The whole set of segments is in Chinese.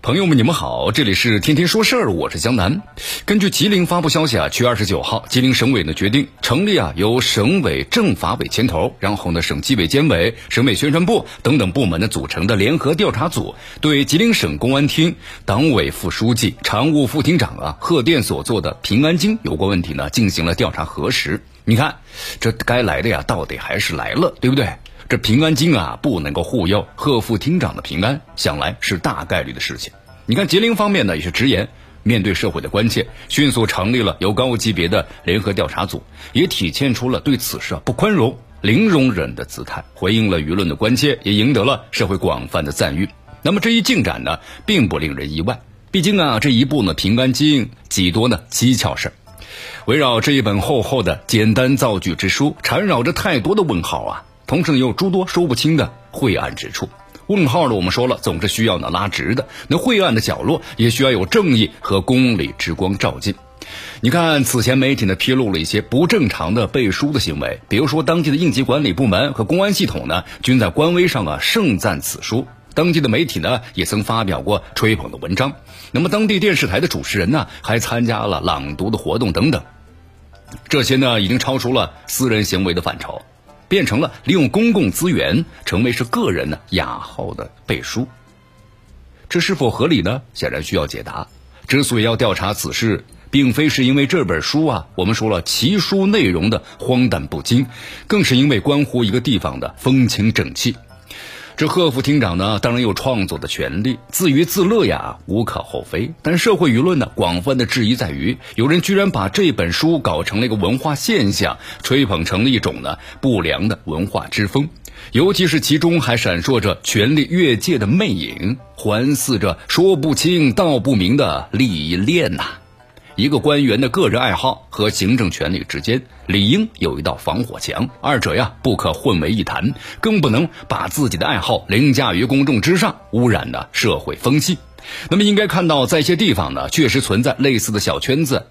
朋友们，你们好，这里是天天说事儿，我是江南。根据吉林发布消息啊，七月二十九号，吉林省委呢决定成立啊由省委政法委牵头，然后呢省纪委监委、省委宣传部等等部门呢组成的联合调查组，对吉林省公安厅党委副书记、常务副厅长啊贺电所做的平安京有关问题呢进行了调查核实。你看，这该来的呀，到底还是来了，对不对？这平安京啊，不能够护佑贺副厅长的平安，想来是大概率的事情。你看吉林方面呢，也是直言，面对社会的关切，迅速成立了由高级别的联合调查组，也体现出了对此事啊不宽容、零容忍的姿态，回应了舆论的关切，也赢得了社会广泛的赞誉。那么这一进展呢，并不令人意外，毕竟啊，这一部呢平安京几多呢蹊跷事儿，围绕这一本厚厚的简单造句之书，缠绕着太多的问号啊。同时呢，有诸多说不清的晦暗之处。问号呢，我们说了，总是需要呢拉直的。那晦暗的角落，也需要有正义和公理之光照进。你看，此前媒体呢披露了一些不正常的背书的行为，比如说当地的应急管理部门和公安系统呢，均在官微上啊盛赞此书。当地的媒体呢，也曾发表过吹捧的文章。那么，当地电视台的主持人呢，还参加了朗读的活动等等。这些呢，已经超出了私人行为的范畴。变成了利用公共资源，成为是个人呢雅号的背书，这是否合理呢？显然需要解答。之所以要调查此事，并非是因为这本书啊，我们说了奇书内容的荒诞不经，更是因为关乎一个地方的风情正气。这贺副厅长呢，当然有创作的权利，自娱自乐呀，无可厚非。但社会舆论呢，广泛的质疑在于，有人居然把这本书搞成了一个文化现象，吹捧成了一种呢不良的文化之风，尤其是其中还闪烁着权力越界的魅影，环伺着说不清道不明的利益链呐。一个官员的个人爱好和行政权力之间理应有一道防火墙，二者呀不可混为一谈，更不能把自己的爱好凌驾于公众之上，污染了社会风气。那么应该看到，在一些地方呢，确实存在类似的小圈子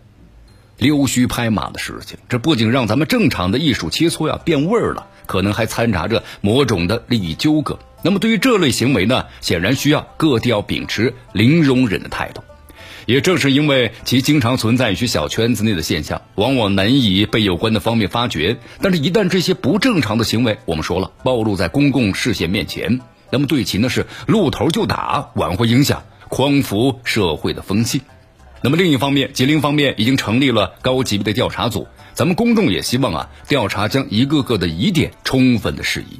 溜须拍马的事情。这不仅让咱们正常的艺术切磋呀变味儿了，可能还掺杂着某种的利益纠葛。那么对于这类行为呢，显然需要各地要秉持零容忍的态度。也正是因为其经常存在于小圈子内的现象，往往难以被有关的方面发觉。但是，一旦这些不正常的行为，我们说了，暴露在公共视线面前，那么对其呢是露头就打，晚会影响，匡扶社会的风气。那么另一方面，吉林方面已经成立了高级别的调查组，咱们公众也希望啊，调查将一个个的疑点充分的释疑。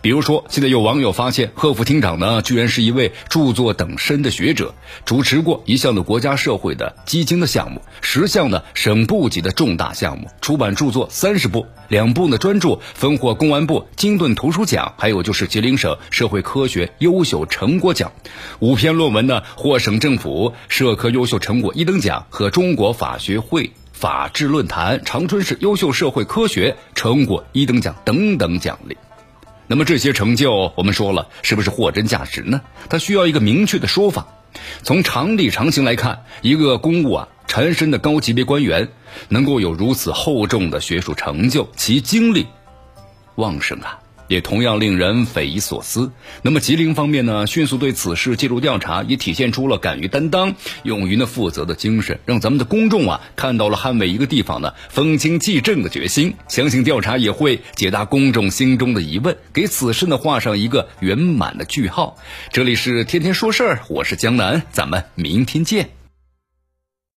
比如说，现在有网友发现，贺副厅长呢，居然是一位著作等身的学者，主持过一项的国家社会的基金的项目，十项的省部级的重大项目，出版著作三十部，两部呢专著分获公安部金盾图书奖，还有就是吉林省社会科学优秀成果奖，五篇论文呢获省政府社科优秀成果一等奖和中国法学会法治论坛长春市优秀社会科学成果一等奖等等奖励。那么这些成就，我们说了，是不是货真价实呢？它需要一个明确的说法。从常理常情来看，一个公务啊缠身的高级别官员，能够有如此厚重的学术成就，其精力旺盛啊。也同样令人匪夷所思。那么吉林方面呢，迅速对此事介入调查，也体现出了敢于担当、勇于呢负责的精神，让咱们的公众啊看到了捍卫一个地方的风清气正的决心。相信调查也会解答公众心中的疑问，给此事呢画上一个圆满的句号。这里是天天说事儿，我是江南，咱们明天见。